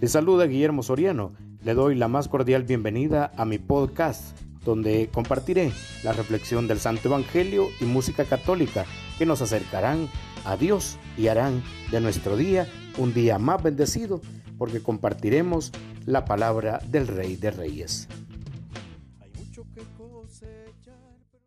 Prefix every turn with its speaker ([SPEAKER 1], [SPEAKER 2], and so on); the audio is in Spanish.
[SPEAKER 1] Les saluda Guillermo Soriano. Le doy la más cordial bienvenida a mi podcast, donde compartiré la reflexión del Santo Evangelio y música católica que nos acercarán a Dios y harán de nuestro día un día más bendecido, porque compartiremos la palabra del Rey de Reyes.